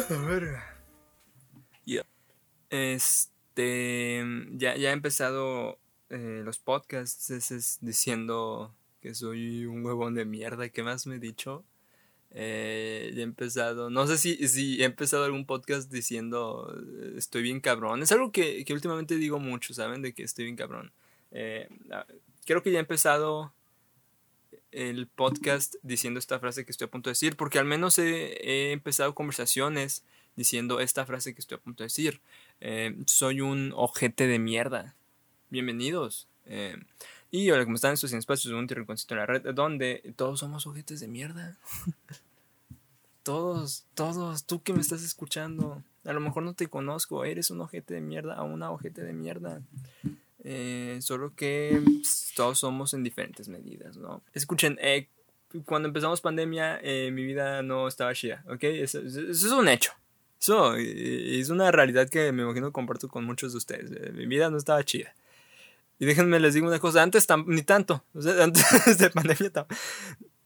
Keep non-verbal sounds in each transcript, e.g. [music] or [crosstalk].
ver. Este. Ya, ya he empezado eh, los podcasts es, diciendo que soy un huevón de mierda. ¿Qué más me he dicho? Eh, ya he empezado. No sé si, si he empezado algún podcast diciendo eh, estoy bien cabrón. Es algo que, que últimamente digo mucho, ¿saben? De que estoy bien cabrón. Eh, creo que ya he empezado el podcast diciendo esta frase que estoy a punto de decir, porque al menos he, empezado conversaciones diciendo esta frase que estoy a punto de decir. Eh, soy un ojete de mierda. Bienvenidos. Eh, y ahora, como están estos sin espacios un rinconcito en la red, donde todos somos ojetes de mierda. [laughs] todos, todos, tú que me estás escuchando. A lo mejor no te conozco, eres un ojete de mierda o una ojete de mierda. Eh, solo que pues, todos somos en diferentes medidas, ¿no? Escuchen, eh, cuando empezamos pandemia, eh, mi vida no estaba chida, ¿ok? Eso, es un hecho. Eso es una realidad que me imagino comparto con muchos de ustedes. Mi vida no estaba chida. Y déjenme les digo una cosa, antes ni tanto, o sea, [laughs] antes de pandemia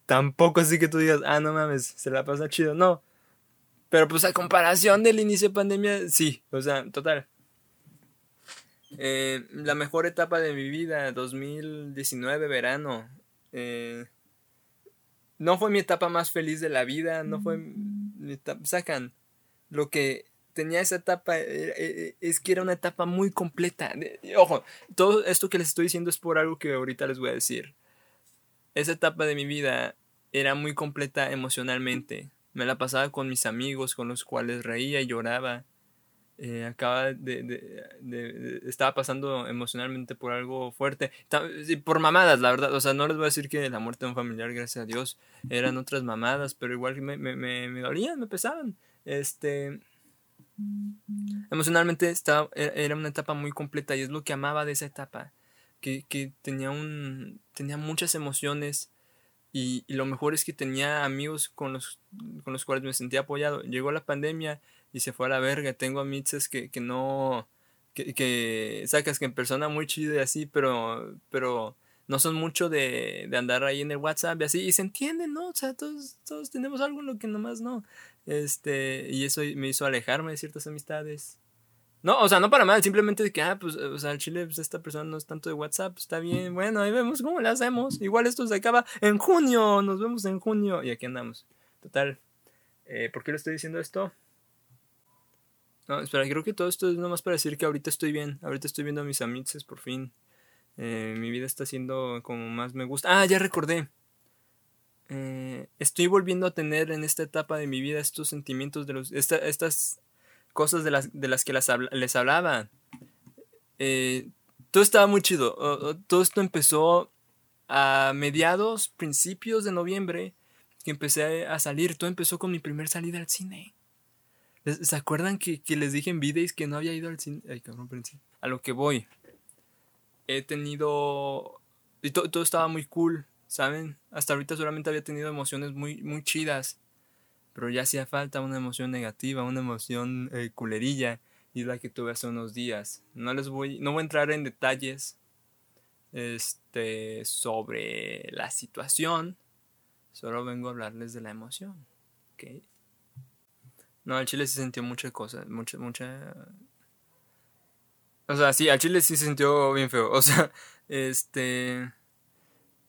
tampoco así que tú digas, ah, no mames, se la pasa chido, no. Pero pues a comparación del inicio de pandemia, sí, o sea, total. Eh, la mejor etapa de mi vida, 2019, verano. Eh, no fue mi etapa más feliz de la vida, no fue mi etapa, sacan, lo que tenía esa etapa eh, es que era una etapa muy completa. Ojo, todo esto que les estoy diciendo es por algo que ahorita les voy a decir. Esa etapa de mi vida era muy completa emocionalmente. Me la pasaba con mis amigos, con los cuales reía y lloraba. Eh, acaba de, de, estaba pasando emocionalmente por algo fuerte, por mamadas, la verdad, o sea, no les voy a decir que la muerte de un familiar, gracias a Dios, eran otras mamadas, pero igual me, me, me, dolían, me pesaban, este, emocionalmente estaba, e, era una etapa muy completa y es lo que amaba de esa etapa, que, que tenía un, tenía muchas emociones, y, y, lo mejor es que tenía amigos con los, con los cuales me sentía apoyado. Llegó la pandemia y se fue a la verga. Tengo amigas que, que no, que, sacas que en persona muy chido y así, pero, pero no son mucho de, de, andar ahí en el WhatsApp y así, y se entienden, ¿no? O sea, todos, todos tenemos algo en lo que nomás no. Este, y eso me hizo alejarme de ciertas amistades. No, o sea, no para mal, simplemente que, ah, pues, o sea, el Chile, pues esta persona no es tanto de WhatsApp, está bien, bueno, ahí vemos cómo le hacemos. Igual esto se acaba en junio, nos vemos en junio, y aquí andamos. Total, eh, ¿por qué le estoy diciendo esto? No, espera, creo que todo esto es nomás para decir que ahorita estoy bien. Ahorita estoy viendo a mis amigos por fin. Eh, mi vida está siendo como más me gusta. Ah, ya recordé. Eh, estoy volviendo a tener en esta etapa de mi vida estos sentimientos de los. estas cosas de las, de las que les hablaba. Eh, todo estaba muy chido. todo esto empezó a mediados, principios de noviembre, que empecé a salir. Todo empezó con mi primer salida al cine. ¿Se acuerdan que, les dije en videos que no había ido al cine? Ay, cabrón, A lo que voy. He tenido. Y todo estaba muy cool, ¿saben? Hasta ahorita solamente había tenido emociones muy, muy chidas. Pero ya hacía falta una emoción negativa, una emoción eh, culerilla. Y la que tuve hace unos días. No les voy. No voy a entrar en detalles. Este. sobre la situación. Solo vengo a hablarles de la emoción. ¿Ok? No, al Chile sí sintió muchas cosas, mucha, mucha... O sea, sí, al Chile sí se sintió bien feo. [laughs] O sea, este...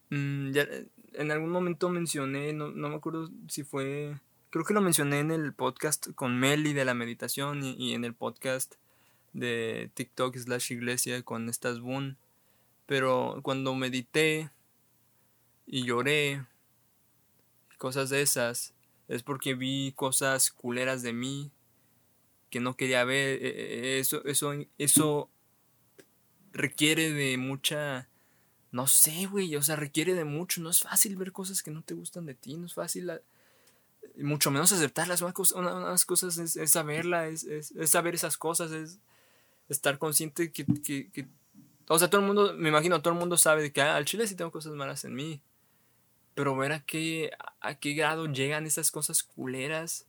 Mm, ya, en algún momento mencioné, no, no, me acuerdo si fue... Creo que lo mencioné en el podcast con Meli de la meditación y, en el podcast de TikTok slash iglesia con estas Boon. Pero cuando medité y lloré, cosas de esas, es porque vi cosas culeras de mí que no quería ver. E, e, eso, eso, eso requiere de mucha. No sé, güey. O sea, requiere de mucho. No es fácil ver cosas que no te gustan de ti. No es fácil. mucho menos aceptarlas. Una, cosa, una, cosas es, saberla, es, saber esas cosas, es estar consciente que, que, O sea, todo el mundo, me imagino, todo el mundo sabe de que ah, al chile sí tengo cosas malas en mí. Pero ver a qué, a qué grado llegan esas cosas culeras.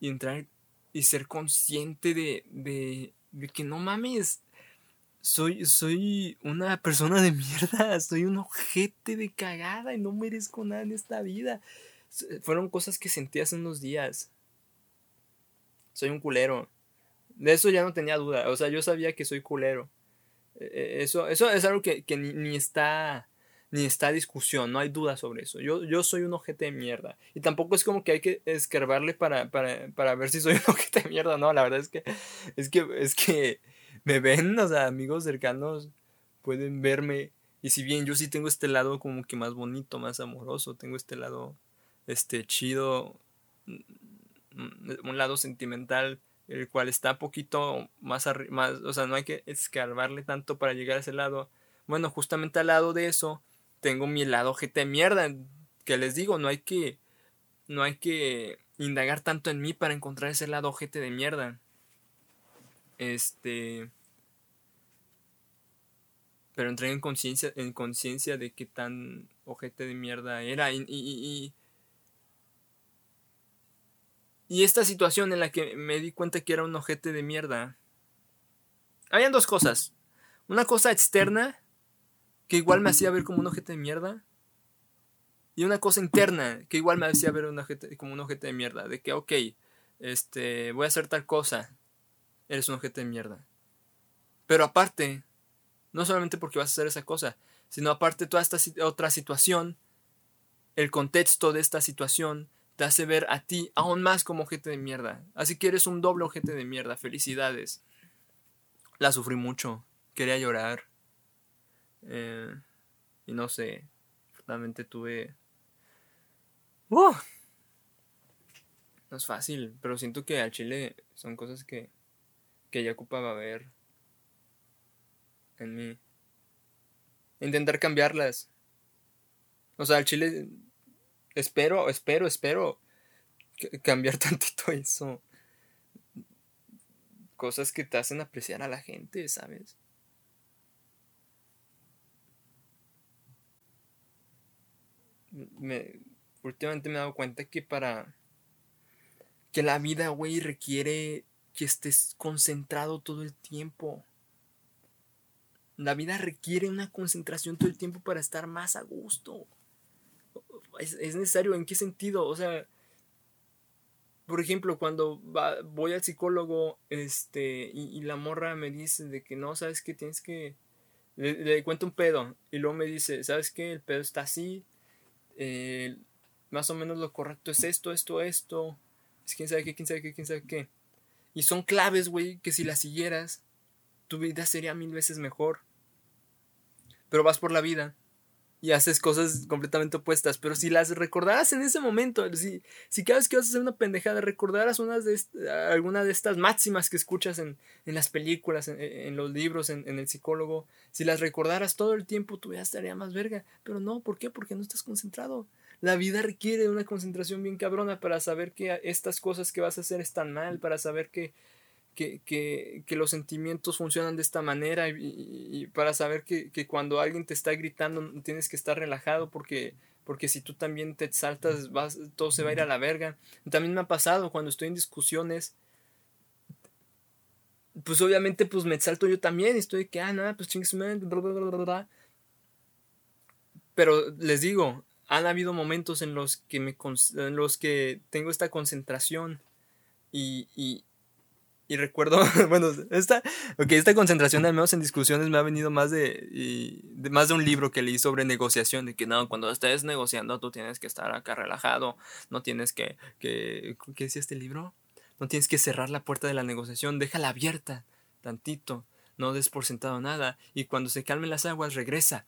Y entrar y ser consciente de, de, de que no mames. Soy, soy una persona de mierda. [laughs] Soy un ojete de cagada y no merezco nada en esta vida. Fueron cosas que sentí hace unos días. Soy un culero. De eso ya no tenía duda. O sea, yo sabía que soy culero. E, e, eso, eso es algo que, ni, está ni está discusión, no hay duda sobre eso. Yo, yo soy un ojete de mierda. Y tampoco es como que hay que escarbarle para, para, para ver si soy un [laughs] ojete de mierda. No, la verdad es que, es que, es que me ven, o sea, amigos cercanos pueden verme. Y si bien yo sí tengo este lado como que más bonito, más amoroso, tengo este lado, este, chido, mm, un lado sentimental, el cual está poquito más, más, o sea, no hay que escarbarle tanto para llegar a ese lado. Bueno, justamente al lado de eso, tengo mi lado GT mierda, que les digo, no hay que, no hay que indagar tanto en mí para encontrar ese lado GT de mierda. Este, pero entré en conciencia, en conciencia de qué tan ojete de mierda era y, y, y, esta situación en la que me di cuenta que era un ojete de mierda. Habían dos cosas. Una cosa externa que igual me hacía ver como un ojete de mierda. Y una cosa interna, que igual me hacía ver un como un ojete de mierda. De que, ok, este, voy a hacer tal cosa. Eres un ojete de mierda. Pero aparte, no solamente porque vas a hacer esa cosa, sino aparte toda esta otra situación, el contexto de esta situación te hace ver a ti aún más como ojete de mierda. Así que eres un doble ojete de mierda. Felicidades. La sufrí mucho. Quería llorar. Eh, y no sé, realmente tuve... ¡Uh! No es fácil, pero siento que al chile son cosas que, que ya ocupaba ver en mí. Intentar cambiarlas. O sea, al chile espero, espero, espero cambiar [laughs] tantito eso. Cosas que te hacen apreciar a la gente, ¿sabes? Me, últimamente me he dado cuenta que para que la vida, güey, requiere que estés concentrado todo el tiempo. La vida requiere una concentración todo el tiempo para estar más a gusto. Es, necesario, ¿en qué sentido? O sea, por ejemplo, cuando voy al psicólogo, este, y, la morra me dice de que no, sabes que tienes que. Le, le, cuento un pedo, y luego me dice, ¿sabes qué? El pedo está así, eh, más o menos lo correcto es esto, esto, esto, es quién sabe qué, quién sabe qué, quién sabe qué. Y son claves, güey, que si las siguieras, tu vida sería mil veces mejor. Pero vas por la vida y haces cosas completamente opuestas. Pero si las recordaras en ese momento, si, si cada vez que vas a hacer una pendejada, recordaras unas de alguna de estas máximas que escuchas en, las películas, en, los libros, en, el psicólogo, si las recordaras todo el tiempo, tu vida estaría más verga. Pero no, ¿por qué? Porque no estás concentrado. La vida requiere una concentración bien cabrona para saber que estas cosas que vas a hacer están mal, para saber que que, los sentimientos funcionan de esta manera y, para saber que, cuando alguien te está gritando tienes que estar relajado porque, porque si tú también te saltas vas, todo se va a ir a la verga. También me ha pasado cuando estoy en discusiones pues obviamente pues me salto yo también y estoy que ah nada pues chingues pero les digo han habido momentos en los que que tengo esta concentración y recuerdo, [laughs] bueno, esta, okay, esta concentración, al menos en discusiones, me ha venido más de, más de un libro que leí sobre negociación, de que no, cuando estés negociando tú tienes que estar acá relajado, no tienes que, que, ¿qué decía este libro? No tienes que cerrar la puerta de la negociación, déjala abierta, tantito, no des por sentado nada, y cuando se calmen las aguas, regresa.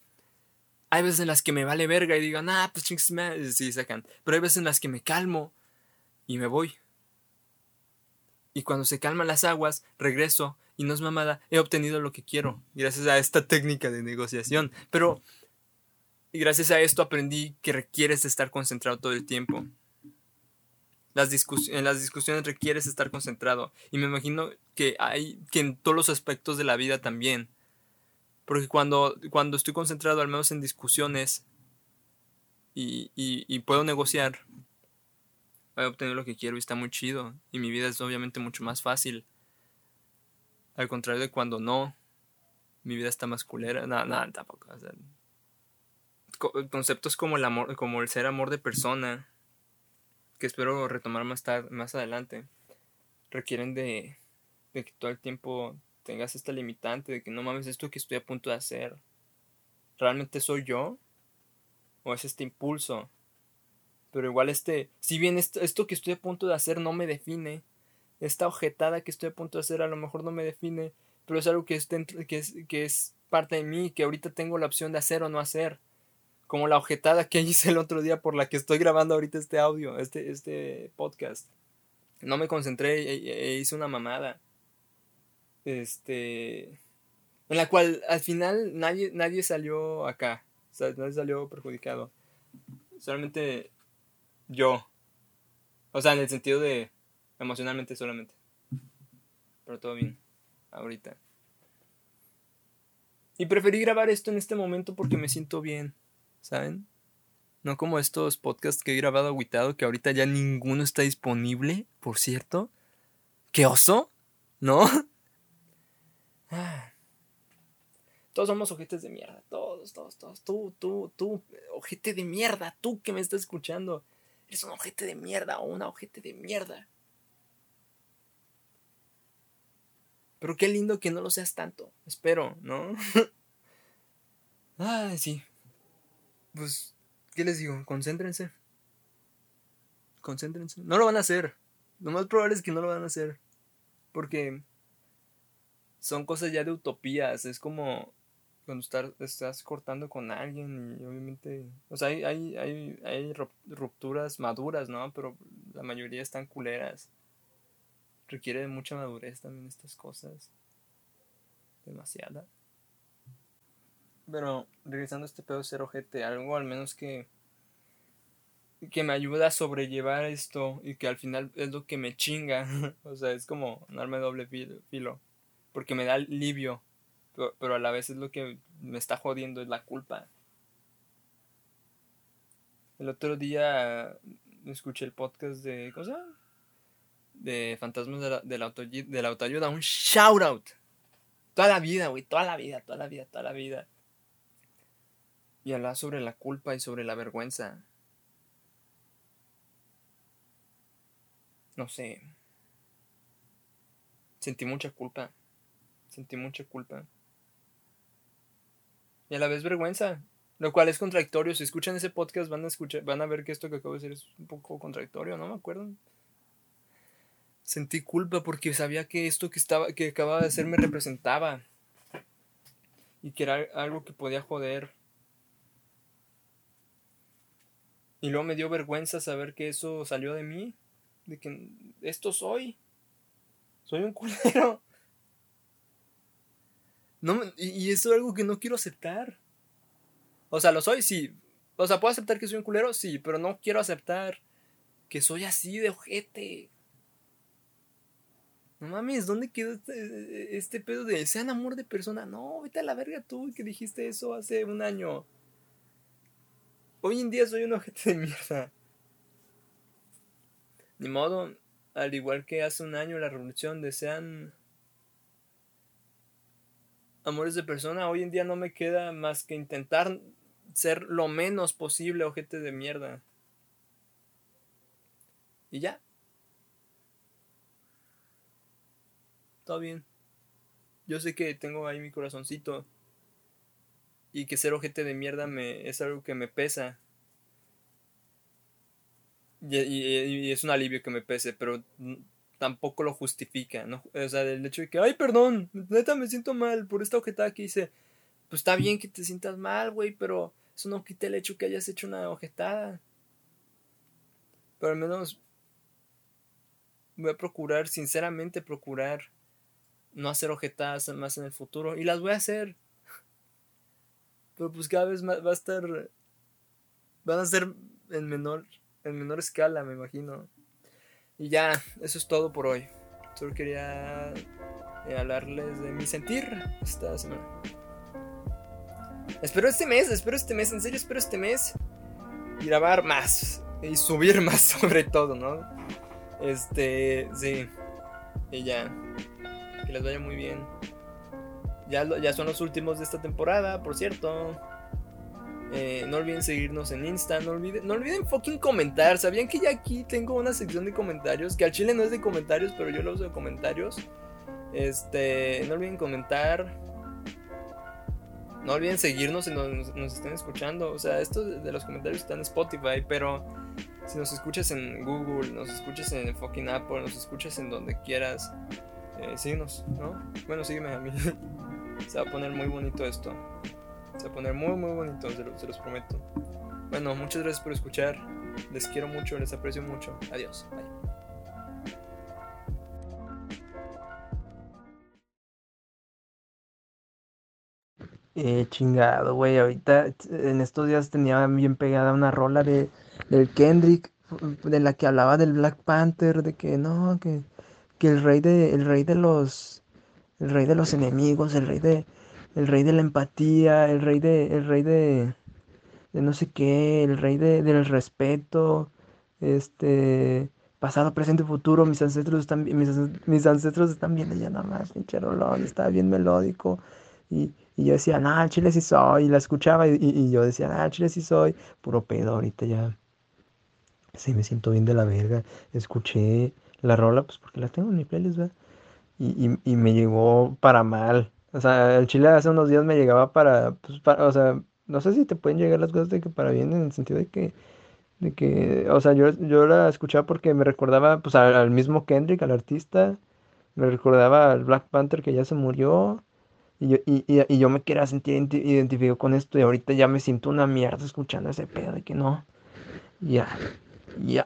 Hay veces en las que me vale verga y digan, ah, pues chings, sí, sacan, pero hay veces en las que me calmo y me voy y cuando se calman las aguas, regreso y no es mamada, he obtenido lo que quiero gracias a esta técnica de negociación. Pero gracias a esto aprendí que requieres estar concentrado todo el tiempo. Las en las discusiones requieres estar concentrado. Y me imagino que hay que en todos los aspectos de la vida también. Porque cuando, cuando estoy concentrado, al menos en discusiones, y, y puedo negociar, he obtenido lo que quiero y está muy chido. Y mi vida es obviamente mucho más fácil. Al contrario de cuando no, mi vida está más culera. Nada, nada, tampoco. conceptos como el amor, como el ser amor de persona, que espero retomar más tarde, más adelante. requieren de, de que todo el tiempo tengas esta limitante de que no mames esto que estoy a punto de hacer. ¿Realmente soy yo? ¿O es este impulso? Pero igual este, si bien esto, esto que estoy a punto de hacer no me define, esta ojetada que estoy a punto de hacer a lo mejor no me define, pero es algo que es, que es, que es parte de mí, que ahorita tengo la opción de hacer o no hacer. Como la ojetada que [laughs] hice el otro día por la que estoy grabando ahorita este audio, este, este podcast. No me concentré e, e hice una mamada. Este. En la cual al final nadie, nadie salió acá. O sea, nadie salió perjudicado. Solamente yo. O sea, en el sentido de emocionalmente solamente. Pero todo bien. Ahorita. Y preferí grabar esto en este momento porque me siento bien. ¿Saben? No como estos podcasts que he grabado aguitado que ahorita ya ninguno está disponible, por cierto. ¿Qué oso? ¿No? [laughs] Todos somos ojetes de mierda. Todos, todos, todos. Tú, tú, tú, ojete de mierda. Tú que me estás escuchando. Eres un ojete de mierda o una ojete de mierda. Pero qué lindo que no lo seas tanto. Espero, ¿no? [laughs] Ay, sí. Pues, ¿qué les digo? Concéntrense. Concéntrense. No lo van a hacer. Lo más probable es que no lo van a hacer. Porque son cosas ya de utopías. Es como cuando estás cortando con alguien y obviamente, o sea, hay, hay, hay, hay rupturas maduras, ¿no? Pero la mayoría están culeras. Requiere mucha madurez también estas cosas. Demasiada. Pero regresando a este pedo ser ojete, algo al menos que que me ayuda a sobrellevar esto y que al final es lo que me chinga. [laughs] o sea, es como un arma de doble filo. Porque me da alivio pero, a la vez es lo que me está jodiendo, es la culpa. El otro día escuché el podcast de. ¿Cosa? De Fantasmas de la, de la, de la autoayuda. Un shout out. Toda la vida, güey. Toda la vida, toda la vida, toda la vida. Y habla sobre la culpa y sobre la vergüenza. No sé. Sentí mucha culpa. Sentí mucha culpa y a la vez vergüenza, lo cual es contradictorio. Si escuchan ese podcast van a escuchar, van a ver que esto que acabo de decir es un poco contradictorio, ¿no? Me acuerdo. Sentí culpa porque sabía que esto que estaba, que acababa de hacer me representaba. Y que era algo que podía joder. Y luego me dio vergüenza saber que eso salió de mí. De que esto soy. Soy un culero. No, y, eso es algo que no quiero aceptar. O sea, lo soy, sí. O sea, puedo aceptar que soy un culero, sí, pero no quiero aceptar que soy así de ojete. No mames, ¿dónde quedó este, este pedo de sean amor de persona? No, vete a la verga tú que dijiste eso hace un año. Hoy en día soy un ojete de mierda. Ni modo, al igual que hace un año la revolución desean amores de persona, hoy en día no me queda más que intentar ser lo menos posible ojete de mierda. Y ya. Todo bien. Yo sé que tengo ahí mi corazoncito. Y que ser ojete de mierda me, es algo que me pesa. Y, y, es un alivio que me pese, pero tampoco lo justifica, ¿no? O sea, el hecho de que, ay, perdón, neta me siento mal por esta ojetada que hice. Pues está bien que te sientas mal, güey, pero eso no quita el hecho que hayas hecho una ojetada. Pero al menos voy a procurar, sinceramente procurar no hacer ojetadas más en el futuro. Y las voy a hacer. Pero pues cada vez va a estar... Van a ser en menor, en menor escala, me imagino. Y ya, eso es todo por hoy. Solo quería eh, hablarles de mi sentir esta semana. Espero este mes, espero este mes, en serio espero este mes grabar más y subir [laughs] más sobre todo, ¿no? Este, sí. Y ya. Que les vaya muy bien. Ya, ya son los últimos de esta temporada, por cierto. Eh, no olviden seguirnos en Insta. No olviden, no olviden fucking comentar. ¿Sabían que ya aquí tengo una sección de comentarios? Que al chile no es de comentarios, pero yo lo uso de comentarios. Este, no olviden comentar. No olviden seguirnos si nos, nos estén escuchando. O sea, esto de los comentarios está en Spotify, pero si nos escuchas en Google, nos escuchas en fucking Apple, nos escuchas en donde quieras, eh, síguenos, ¿no? Bueno, sígueme a mí. [laughs] Se va a poner muy bonito esto. A poner muy, muy bonito, se, los prometo. Bueno, muchas gracias por escuchar. Les quiero mucho, les aprecio mucho. Adiós. Bye. Eh, chingado, güey. Ahorita en estos días tenía bien pegada una rola de del Kendrick, de la que hablaba del Black Panther, de que no, que, que el rey de, el rey de los, el rey de los enemigos, el rey de, el rey de la empatía, el rey de, el rey de, de no sé qué, el rey de, del respeto, este, pasado, presente, futuro, mis ancestros están, mis, mis ancestros están bien allá nada más, pinche rolón, estaba bien melódico, y, y yo decía, nah, chile sí soy. Y la escuchaba y, y yo decía, nah, chile sí soy. Puro pedo, ahorita ya. Sí, me siento bien de la verga. Escuché la rola, pues porque la tengo en mi playlist, ¿verdad? Y, y me llegó para mal. O sea, el chile hace unos días me llegaba para, pues, para, o sea, no sé si te pueden llegar las cosas de que para bien, en el sentido de que, de que, o sea, yo, yo la escuchaba porque me recordaba, pues, al, mismo Kendrick, al artista, me recordaba al Black Panther que ya se murió, y yo, y, y, y yo me quería sentir identificado con esto y ahorita ya me siento una mierda escuchando ese pedo de que no. Ya, ya.